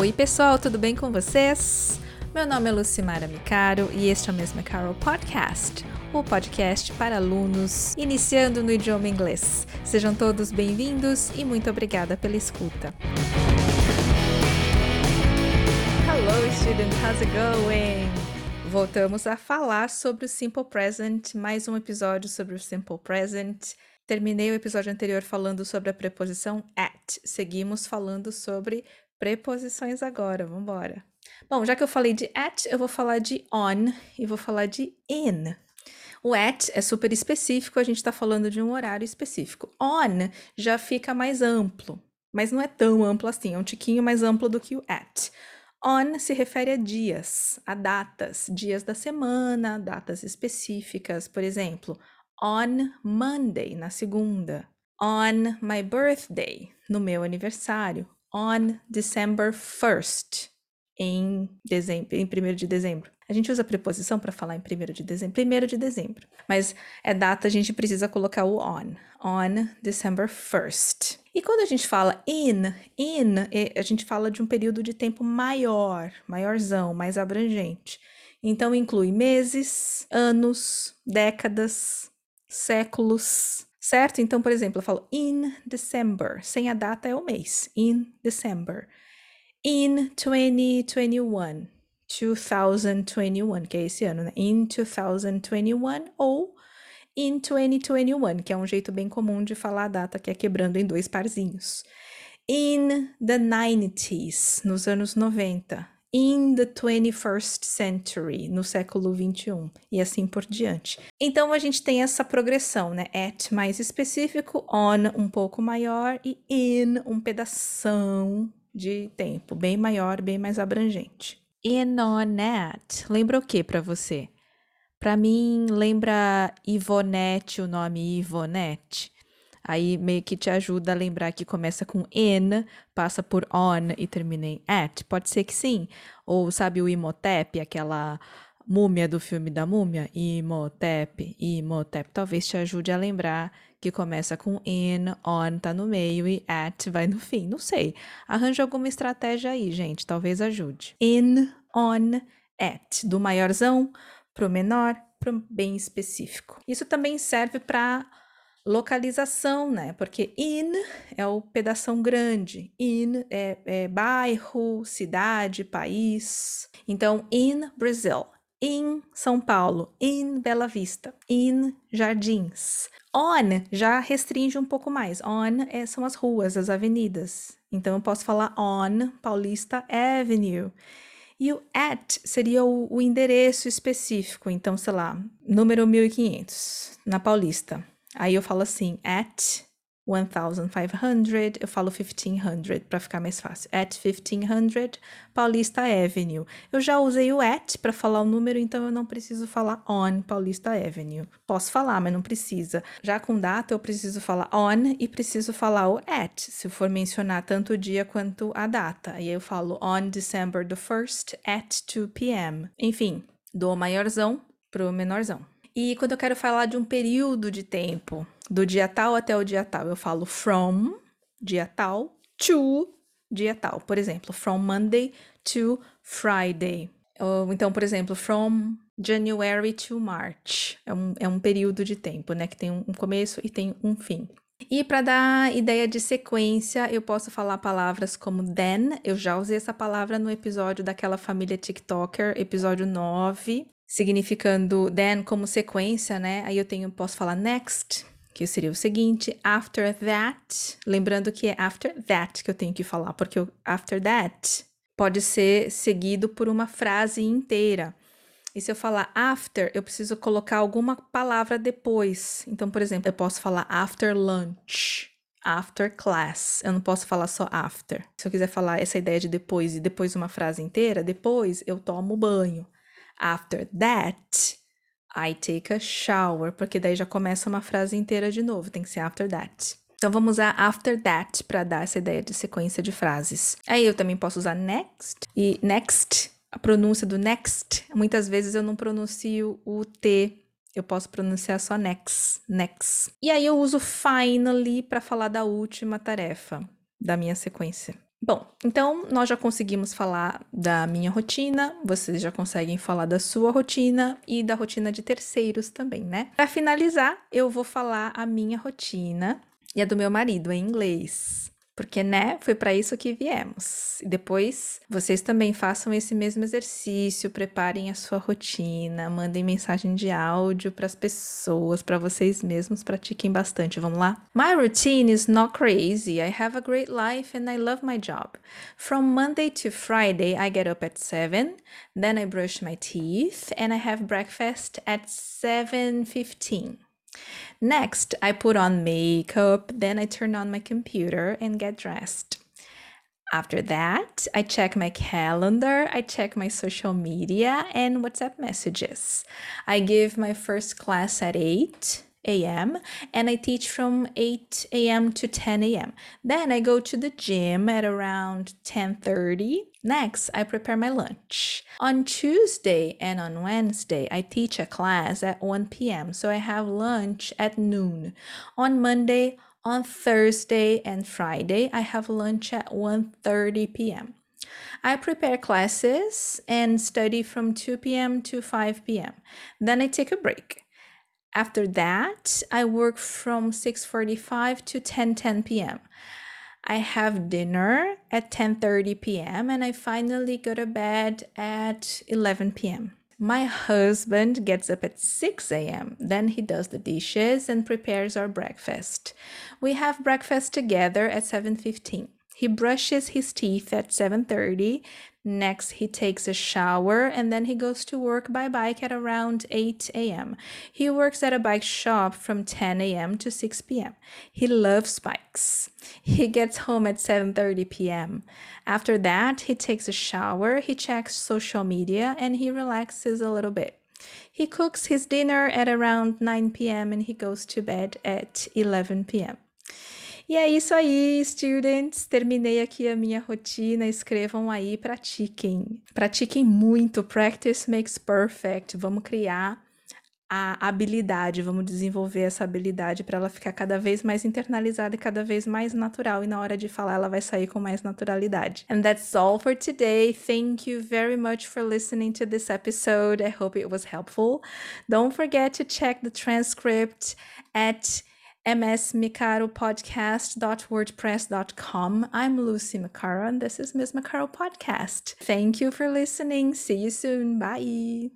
Oi, pessoal, tudo bem com vocês? Meu nome é Lucimara Micaro e este é o Mesma Carol Podcast, o podcast para alunos iniciando no idioma inglês. Sejam todos bem-vindos e muito obrigada pela escuta. Hello, students, how's it going? Voltamos a falar sobre o Simple Present, mais um episódio sobre o Simple Present. Terminei o episódio anterior falando sobre a preposição at. Seguimos falando sobre preposições agora. Vamos embora. Bom, já que eu falei de at, eu vou falar de on e vou falar de in. O at é super específico, a gente está falando de um horário específico. On já fica mais amplo, mas não é tão amplo assim, é um tiquinho mais amplo do que o at. On se refere a dias, a datas, dias da semana, datas específicas. Por exemplo, on Monday, na segunda. On my birthday, no meu aniversário. On December 1st, em dezembro, em 1 de dezembro. A gente usa preposição para falar em 1 de dezembro, 1 de dezembro. Mas é data, a gente precisa colocar o on. On December 1st. E quando a gente fala in, in, a gente fala de um período de tempo maior, maiorzão, mais abrangente. Então inclui meses, anos, décadas, séculos, certo? Então, por exemplo, eu falo in December, sem a data é o mês, in December. In 2021, 2021, que é esse ano, né? In 2021 ou in 2021, que é um jeito bem comum de falar a data, que é quebrando em dois parzinhos. In the 90s, nos anos 90 in the 21st century, no século 21, e assim por diante. Então a gente tem essa progressão, né? At mais específico, on um pouco maior e in um pedação de tempo bem maior, bem mais abrangente. In on at, lembra o que para você? Para mim, lembra Ivonete, o nome Ivonete. Aí meio que te ajuda a lembrar que começa com N, passa por on e termina em at. Pode ser que sim. Ou sabe o Imhotep, aquela múmia do filme da múmia? Imhotep, Imhotep. Talvez te ajude a lembrar que começa com in, on tá no meio e at vai no fim. Não sei. Arranja alguma estratégia aí, gente. Talvez ajude. In, on, at. Do maiorzão pro menor, pro bem específico. Isso também serve para localização, né? Porque in é o pedação grande, in é, é bairro, cidade, país. Então, in Brazil, in São Paulo, in Bela Vista, in Jardins. On já restringe um pouco mais. On é, são as ruas, as avenidas. Então, eu posso falar on Paulista Avenue. E o at seria o, o endereço específico. Então, sei lá, número 1500, na Paulista. Aí eu falo assim, at 1500, eu falo 1500 para ficar mais fácil. At 1500 Paulista Avenue. Eu já usei o at para falar o número, então eu não preciso falar on Paulista Avenue. Posso falar, mas não precisa. Já com data eu preciso falar on e preciso falar o at, se for mencionar tanto o dia quanto a data. Aí eu falo on December the 1st at 2 p.m. Enfim, do maiorzão pro menorzão. E quando eu quero falar de um período de tempo, do dia tal até o dia tal, eu falo from, dia tal, to, dia tal. Por exemplo, from Monday to Friday. Ou, então, por exemplo, from January to March. É um, é um período de tempo, né? Que tem um começo e tem um fim. E para dar ideia de sequência, eu posso falar palavras como then. Eu já usei essa palavra no episódio daquela família TikToker, episódio 9 significando then como sequência, né? Aí eu tenho, posso falar next, que seria o seguinte, after that, lembrando que é after that que eu tenho que falar, porque o after that pode ser seguido por uma frase inteira. E se eu falar after, eu preciso colocar alguma palavra depois. Então, por exemplo, eu posso falar after lunch, after class. Eu não posso falar só after. Se eu quiser falar essa ideia de depois e depois uma frase inteira, depois eu tomo banho. After that, I take a shower, porque daí já começa uma frase inteira de novo, tem que ser after that. Então vamos usar after that para dar essa ideia de sequência de frases. Aí eu também posso usar next e next, a pronúncia do next, muitas vezes eu não pronuncio o T, eu posso pronunciar só next, next. E aí eu uso finally para falar da última tarefa da minha sequência. Bom, então nós já conseguimos falar da minha rotina, vocês já conseguem falar da sua rotina e da rotina de terceiros também, né? Para finalizar, eu vou falar a minha rotina e a do meu marido em inglês porque, né, foi para isso que viemos. E depois vocês também façam esse mesmo exercício, preparem a sua rotina, mandem mensagem de áudio para as pessoas, para vocês mesmos, pratiquem bastante. Vamos lá? My routine is not crazy. I have a great life and I love my job. From Monday to Friday, I get up at 7, then I brush my teeth and I have breakfast at 7:15. Next, I put on makeup, then I turn on my computer and get dressed. After that, I check my calendar, I check my social media and WhatsApp messages. I give my first class at 8 a.m. and I teach from 8 a.m. to 10 a.m. Then I go to the gym at around 10:30. Next, I prepare my lunch. On Tuesday and on Wednesday, I teach a class at 1 p.m. So I have lunch at noon. On Monday, on Thursday and Friday, I have lunch at 1:30 p.m. I prepare classes and study from 2 p.m. to 5 p.m. Then I take a break. After that, I work from 6:45 to 10:10 p.m. I have dinner at 10:30 p.m. and I finally go to bed at 11 p.m. My husband gets up at 6 a.m. Then he does the dishes and prepares our breakfast. We have breakfast together at 7:15. He brushes his teeth at 7:30. Next, he takes a shower and then he goes to work by bike at around 8 a.m. He works at a bike shop from 10 a.m. to 6 p.m. He loves bikes. He gets home at 7:30 p.m. After that, he takes a shower, he checks social media and he relaxes a little bit. He cooks his dinner at around 9 p.m. and he goes to bed at 11 p.m. E é isso aí, students. Terminei aqui a minha rotina. Escrevam aí, pratiquem. Pratiquem muito. Practice makes perfect. Vamos criar a habilidade, vamos desenvolver essa habilidade para ela ficar cada vez mais internalizada e cada vez mais natural. E na hora de falar, ela vai sair com mais naturalidade. And that's all for today. Thank you very much for listening to this episode. I hope it was helpful. Don't forget to check the transcript at msmicaropodcast.wordpress.com. I'm Lucy Macaro, and this is Miss Macaro Podcast. Thank you for listening. See you soon. Bye.